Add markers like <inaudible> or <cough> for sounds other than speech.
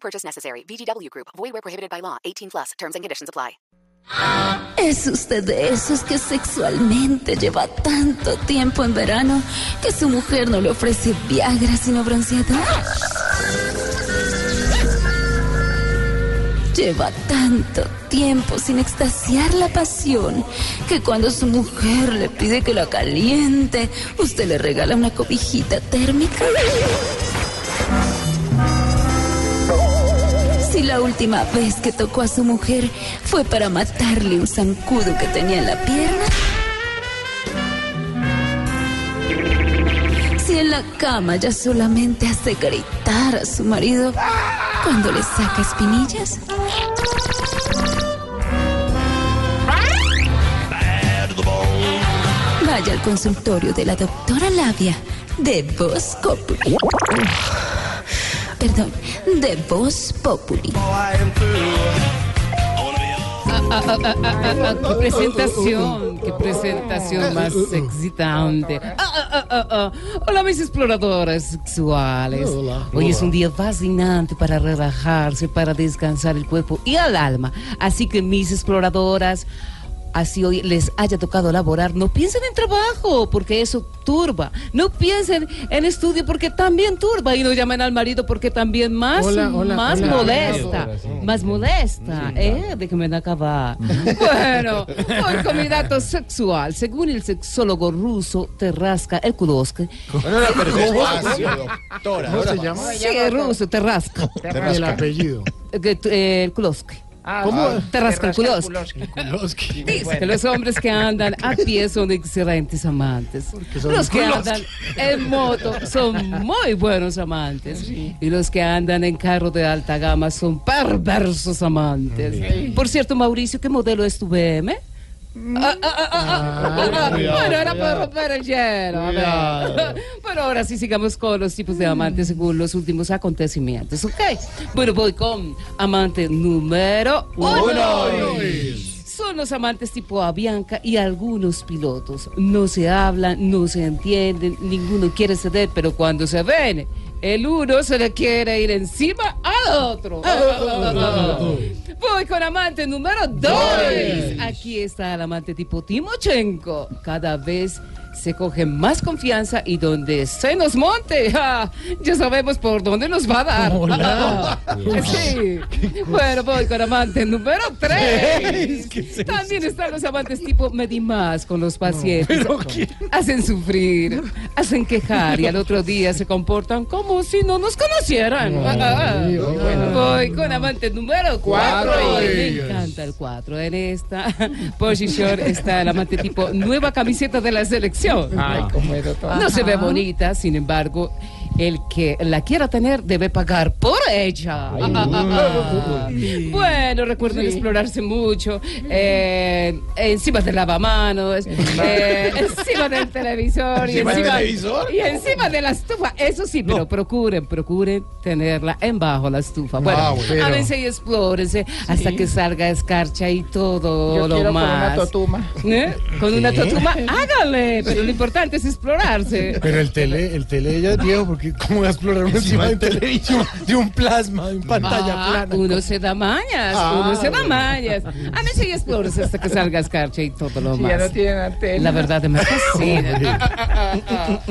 Purchase necessary. VGW Group. Void where prohibited by law. 18 plus. Terms and conditions apply. ¿Es usted de esos que sexualmente lleva tanto tiempo en verano que su mujer no le ofrece Viagra sino bronceador? Lleva tanto tiempo sin extasiar la pasión que cuando su mujer le pide que la caliente, usted le regala una cobijita térmica. La última vez que tocó a su mujer fue para matarle un zancudo que tenía en la pierna. Si en la cama ya solamente hace gritar a su marido cuando le saca espinillas. Vaya al consultorio de la doctora Labia de Voz Populi. Perdón, de Voz Populi. Ah, ah, ah, ah, ah, qué presentación, qué presentación más excitante. Ah, ah, ah. Hola, mis exploradoras sexuales. Hoy es un día fascinante para relajarse, para descansar el cuerpo y el alma. Así que, mis exploradoras, así hoy les haya tocado laborar, no piensen en trabajo, porque eso turba. No piensen en estudio, porque también turba. Y no llamen al marido, porque también más, Hola, hola, más hola. molesta. Más molesta, ¿eh? Déjenme acabar. <laughs> Bueno, hoy con mi dato sexual. Según el sexólogo ruso Terraska Erkudowski. doctora. ¿Cómo se llama? Sí, ruso, Terraska. El apellido. Eh, Erkudowski. ¿Cómo? Erkudowski. Kulovsky. Dice que los hombres que andan a pie son excelentes amantes. son Los que andan en moto son muy buenos amantes. Y los que andan en carro de alta gama son perversos amantes. Por cierto, Mauricio, ¿qué modelo es tu BM? Ah, ah, ah, ah, ah, ah, bueno, era para romper el hielo. Pero ahora sí sigamos con los tipos de amantes según los últimos acontecimientos. Ok. Bueno, voy con amante número uno. Son los amantes tipo Avianca y algunos pilotos. No se hablan, no se entienden, ninguno quiere ceder, pero cuando se ven, el uno se le quiere ir encima al otro. Voy con amante número dos. Aquí está el amante tipo Timochenko. Cada vez se coge más confianza y donde se nos monte, ja, ya sabemos por dónde nos va a dar. Hola. <laughs> Sí. Bueno, voy con amante número 3. También están los amantes tipo Medimás con los pacientes. Hacen sufrir, hacen quejar y al otro día se comportan como si no nos conocieran. Ah, ah. Voy con amante número 4. Me encanta el 4. En esta <laughs> posición está el amante tipo nueva camiseta de la selección. No se ve bonita, sin embargo, el que la quiera tener debe pagar por ella. <laughs> Bueno, recuerden explorarse mucho. eh, encima del lavamanos, eh, encima del televisor. y ¿Encima del televisor? Y encima de la estufa. Eso sí, pero procuren, procuren tenerla en bajo la estufa. Bueno, Ah, bueno. ámense y explórense hasta que salga escarcha y todo lo más. ¿Eh? Con una totuma, hágale. Pero lo importante es explorarse. Pero el tele, el tele ya es viejo, porque <laughs> ¿cómo va a explorar uno encima de un televisor, <laughs> de un plasma, de un pantalla Ah, plana? uno se da mañas, Ah, uno se da mañas. A mí sí explores hasta que salga escarcha y todo lo más. La verdad me fascina. <laughs>